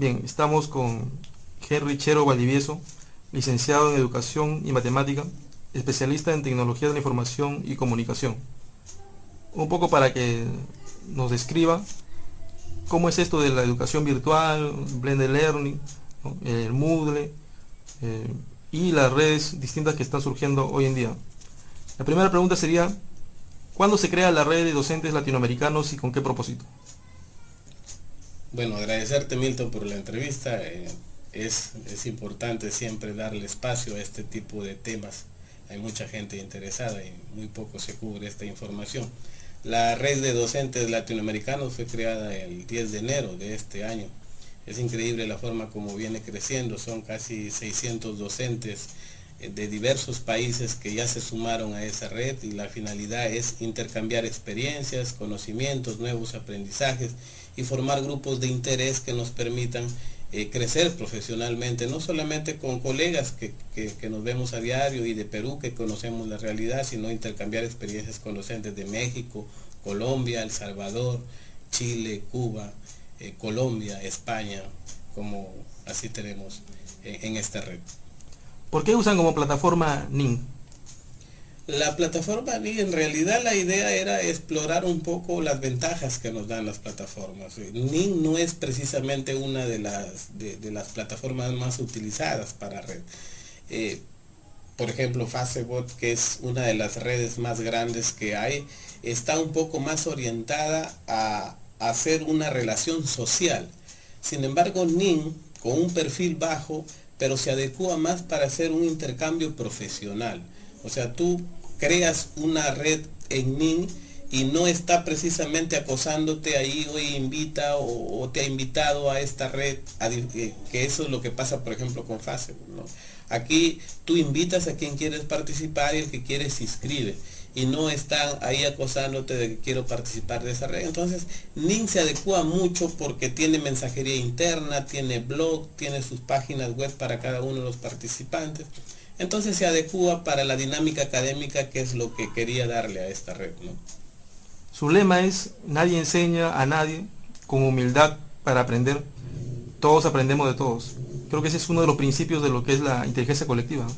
Bien, estamos con Henry Chero Valdivieso, licenciado en Educación y Matemática, especialista en Tecnología de la Información y Comunicación. Un poco para que nos describa cómo es esto de la educación virtual, Blended Learning, el Moodle eh, y las redes distintas que están surgiendo hoy en día. La primera pregunta sería, ¿cuándo se crea la red de docentes latinoamericanos y con qué propósito? Bueno, agradecerte Milton por la entrevista. Eh, es, es importante siempre darle espacio a este tipo de temas. Hay mucha gente interesada y muy poco se cubre esta información. La red de docentes latinoamericanos fue creada el 10 de enero de este año. Es increíble la forma como viene creciendo. Son casi 600 docentes eh, de diversos países que ya se sumaron a esa red y la finalidad es intercambiar experiencias, conocimientos, nuevos aprendizajes y formar grupos de interés que nos permitan eh, crecer profesionalmente, no solamente con colegas que, que, nos vemos a diario y de Perú que conocemos la realidad, sino intercambiar experiencias con docentes de México, Colombia, El Salvador, Chile, Cuba, eh, Colombia, España, como así tenemos eh, en esta red. ¿Por qué usan como plataforma NIN? La plataforma en realidad la idea era explorar un poco las ventajas que nos dan las plataformas. NIN no es precisamente una de las, de, las plataformas más utilizadas para red. Eh, por ejemplo, Facebook, que es una de las redes más grandes que hay, está un poco más orientada a, a hacer una relación social. Sin embargo, NIN, con un perfil bajo, pero se adecua más para hacer un intercambio profesional. O sea, tú creas una red en NIN y no está precisamente acosándote ahí hoy invita o, te ha invitado a esta red, a, eh, que eso es lo que pasa por ejemplo con Facebook. ¿no? Aquí tú invitas a quien quieres participar y el que quiere se inscribe y no están ahí acosándote de que quiero participar de esa red. Entonces, NIN se adecua mucho porque tiene mensajería interna, tiene blog, tiene sus páginas web para cada uno de los participantes. Entonces se adecua para la dinámica académica que es lo que quería darle a esta red. ¿no? Su lema es, nadie enseña a nadie con humildad para aprender. Todos aprendemos de todos. Creo que ese es uno de los principios de lo que es la inteligencia colectiva. ¿no?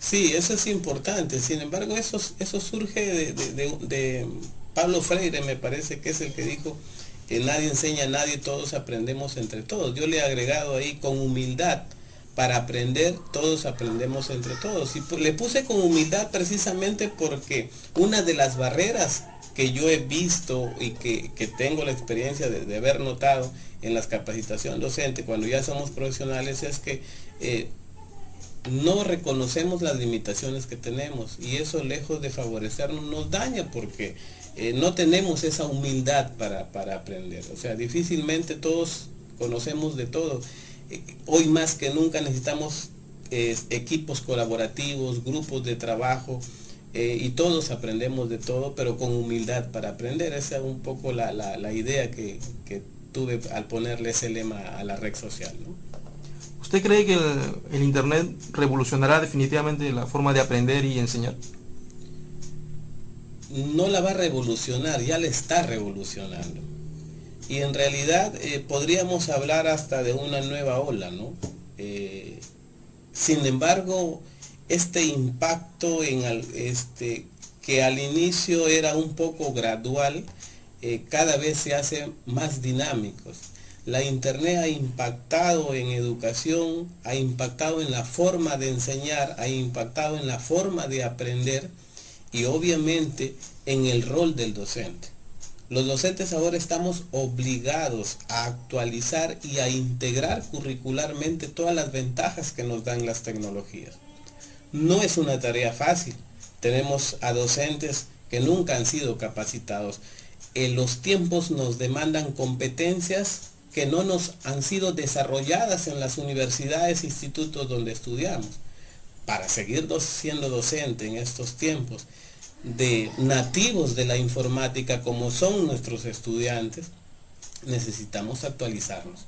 Sí, eso es importante. Sin embargo, eso, eso surge de, de, de, de, Pablo Freire, me parece que es el que dijo que nadie enseña a nadie, todos aprendemos entre todos. Yo le he agregado ahí con humildad. Para aprender, todos aprendemos entre todos. Y le puse con humildad precisamente porque una de las barreras que yo he visto y que, que tengo la experiencia de, haber notado en las capacitación docente cuando ya somos profesionales es que eh, no reconocemos las limitaciones que tenemos y eso lejos de favorecernos nos daña porque eh, no tenemos esa humildad para, para, aprender. O sea, difícilmente todos conocemos de todo. Eh, hoy más que nunca necesitamos eh, equipos colaborativos, grupos de trabajo y todos aprendemos de todo, pero con humildad para aprender. Esa es un poco la, la, la idea que, que, tuve al ponerle ese lema a la red social. ¿no? ¿Usted cree que el, el, Internet revolucionará definitivamente la forma de aprender y enseñar? No la va a revolucionar, ya la está revolucionando. Y en realidad eh, podríamos hablar hasta de una nueva ola, ¿no? Eh, sin embargo, este impacto este, que al inicio era un poco gradual, eh, cada vez se hace más dinámicos la Internet ha impactado en educación, ha impactado en la forma de enseñar, ha impactado en la forma de aprender y obviamente en el rol del docente. Los docentes ahora estamos obligados a actualizar y a integrar curricularmente todas las ventajas que nos dan las tecnologías. No es una tarea fácil. Tenemos a docentes que nunca han sido capacitados eh, los tiempos nos demandan competencias que no nos han sido desarrolladas en las universidades e institutos donde estudiamos. Para seguir siendo docente en estos tiempos de nativos de la informática como son nuestros estudiantes, necesitamos actualizarnos.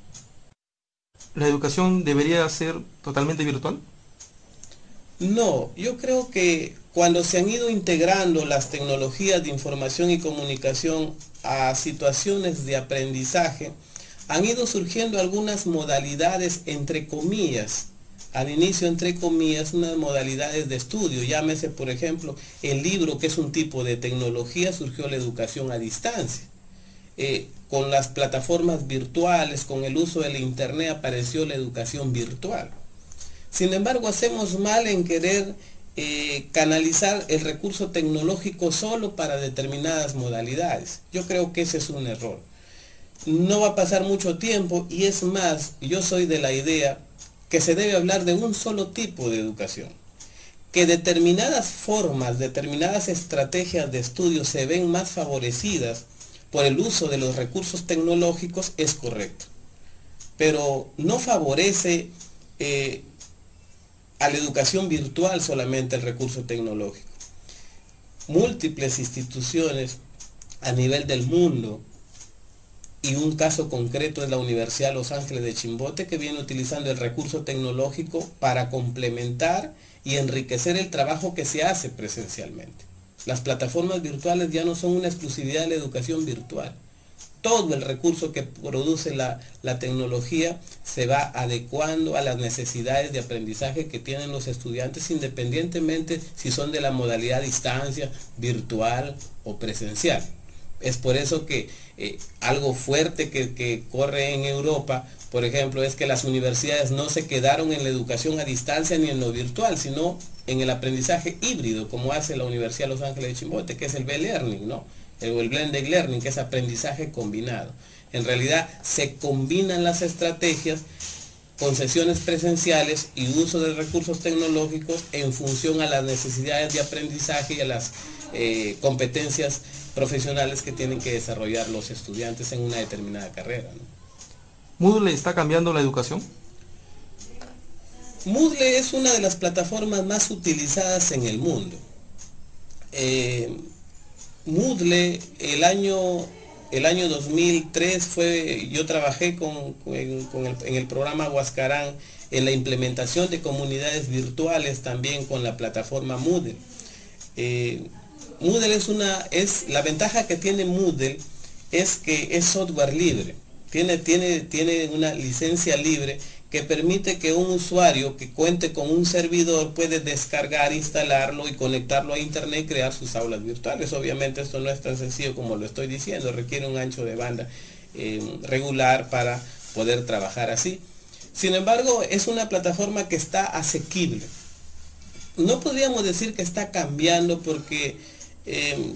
¿La educación debería ser totalmente virtual? No, yo creo que cuando se han ido integrando las tecnologías de información y comunicación a situaciones de aprendizaje, han ido surgiendo algunas modalidades entre comillas, al inicio entre comillas, unas modalidades de estudio. Llámese, por ejemplo, el libro, que es un tipo de tecnología, surgió la educación a distancia. Eh, con las plataformas virtuales, con el uso del Internet, apareció la educación virtual. Sin embargo, hacemos mal en querer eh, canalizar el recurso tecnológico solo para determinadas modalidades. Yo creo que ese es un error no va a pasar mucho tiempo y es más, yo soy de la idea que se debe hablar de un solo tipo de educación. Que determinadas formas, determinadas estrategias de estudio se ven más favorecidas por el uso de los recursos tecnológicos es correcto. Pero no favorece eh, a la educación virtual solamente el recurso tecnológico. Múltiples instituciones a nivel del mundo y un caso concreto es la Universidad Los Ángeles de Chimbote que viene utilizando el recurso tecnológico para complementar y enriquecer el trabajo que se hace presencialmente. Las plataformas virtuales ya no son una exclusividad de la educación virtual. Todo el recurso que produce la, la tecnología se va adecuando a las necesidades de aprendizaje que tienen los estudiantes independientemente si son de la modalidad distancia, virtual o presencial. Es por eso que eh, algo fuerte que, corre en Europa, por ejemplo, es que las universidades no se quedaron en la educación a distancia ni en lo virtual, sino en el aprendizaje híbrido, como hace la Universidad de Los Ángeles de Chimbote, que es el B-Learning, ¿no? El, el Blended Learning, que es aprendizaje combinado. En realidad se combinan las estrategias con sesiones presenciales y uso de recursos tecnológicos en función a las necesidades de aprendizaje y a las eh, competencias profesionales que tienen que desarrollar los estudiantes en una determinada carrera. ¿Moodle está cambiando la educación? Moodle es una de las plataformas más utilizadas en el mundo. Eh, Moodle el año, el año 2003 fue, yo trabajé con, en el programa Huascarán en la implementación de comunidades virtuales también con la plataforma Moodle. Eh, Moodle es una, es, la ventaja que tiene Moodle es que es software libre. Tiene, tiene, tiene una licencia libre que permite que un usuario que cuente con un servidor puede descargar, instalarlo y conectarlo a internet y crear sus aulas virtuales. Obviamente esto no es tan sencillo como lo estoy diciendo, requiere un ancho de banda eh, regular para poder trabajar así. Sin embargo, es una plataforma que está asequible. No podríamos decir que está cambiando porque Em,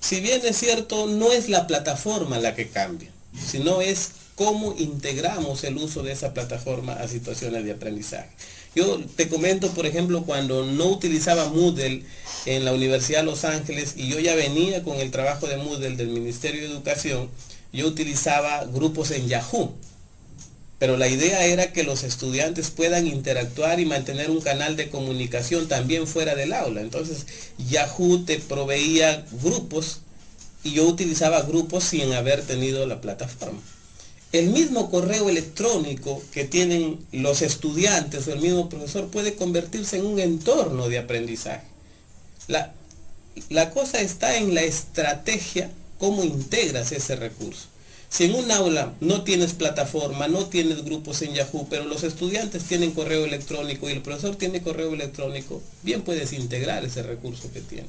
si bien es cierto, no es la plataforma la que cambia, sino es cómo integramos el uso de esa plataforma a situaciones de aprendizaje. Yo te comento, por ejemplo, cuando no utilizaba Moodle en la Universidad de Los Ángeles y yo ya venía con el trabajo de Moodle del Ministerio de Educación, yo utilizaba grupos en Yahoo pero la idea era que los estudiantes puedan interactuar y mantener un canal de comunicación también fuera del aula. Entonces Yahoo te proveía grupos y yo utilizaba grupos sin haber tenido la plataforma. El mismo correo electrónico que tienen los estudiantes o el mismo profesor puede convertirse en un entorno de aprendizaje. La, la cosa está en la estrategia, cómo integras ese recurso. Si en un aula no tienes plataforma, no tienes grupos en Yahoo, pero los estudiantes tienen correo electrónico y el profesor tiene correo electrónico, bien puedes integrar ese recurso que tiene.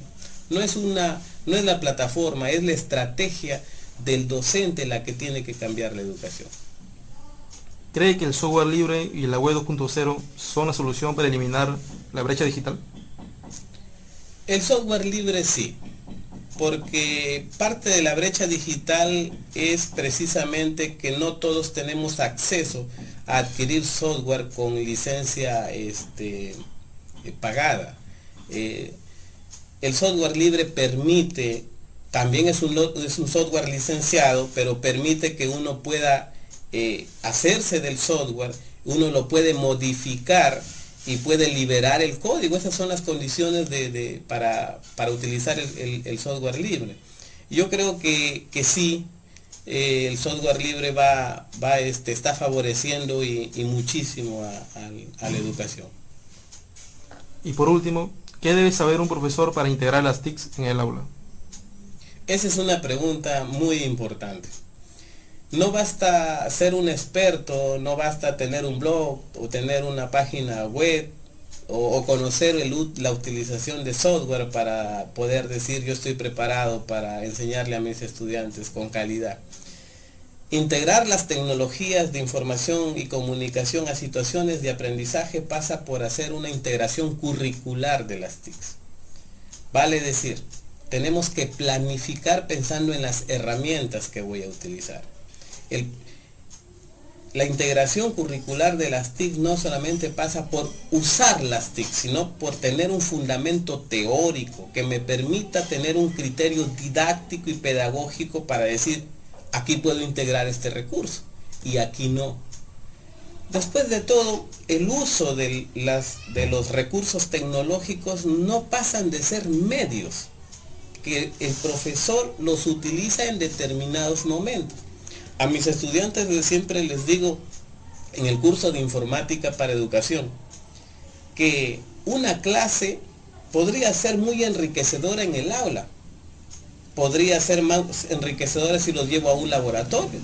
No es, una, no es la plataforma, es la estrategia del docente la que tiene que cambiar la educación. ¿Cree que el software libre y la web 2.0 son la solución para eliminar la brecha digital? El software libre sí, porque parte de la brecha digital es precisamente que no todos tenemos acceso a adquirir software con licencia este, eh, pagada. Eh, el software libre permite también es un, software licenciado, pero permite que uno pueda eh, hacerse del software, uno lo puede modificar y puede liberar el código. Esas son las condiciones de, para, utilizar el, software libre. Yo creo que, sí, eh, el software libre va, va este, está favoreciendo y, muchísimo a, la educación. Y por último, ¿qué debe saber un profesor para integrar las TICs en el aula? Esa es una pregunta muy importante. No basta ser un experto, no basta tener un blog o tener una página web o, conocer la utilización de software para poder decir yo estoy preparado para enseñarle a mis estudiantes con calidad. Integrar las tecnologías de información y comunicación a situaciones de aprendizaje pasa por hacer una integración curricular de las TICs. Vale decir, tenemos que planificar pensando en las herramientas que voy a utilizar. La integración curricular de las TIC no solamente pasa por usar las TIC, sino por tener un fundamento teórico que me permita tener un criterio didáctico y pedagógico para decir, aquí puedo integrar este recurso y aquí no. Después de todo, el uso de, las, de los recursos tecnológicos no pasan de ser medios que el profesor los utiliza en determinados momentos. A mis estudiantes siempre les digo en el curso de informática para educación que una clase podría ser muy enriquecedora en el aula. Podría ser más enriquecedora si los llevo a un laboratorio.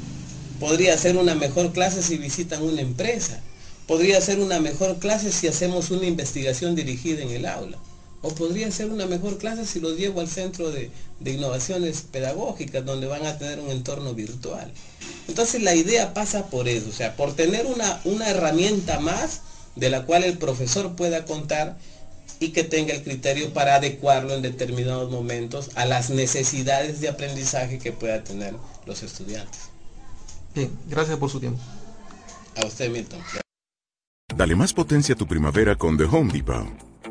Podría ser una mejor clase si visitan una empresa. Podría ser una mejor clase si hacemos una investigación dirigida en el aula. O podría ser una mejor clase si los llevo al centro de, innovaciones pedagógicas, donde van a tener un entorno virtual. Entonces la idea pasa por eso, o sea, por tener una, una herramienta más de la cual el profesor pueda contar y que tenga el criterio para adecuarlo en determinados momentos a las necesidades de aprendizaje que pueda tener los estudiantes. Bien, gracias por su tiempo. A usted, Milton. Dale más potencia a tu primavera con The Home Depot.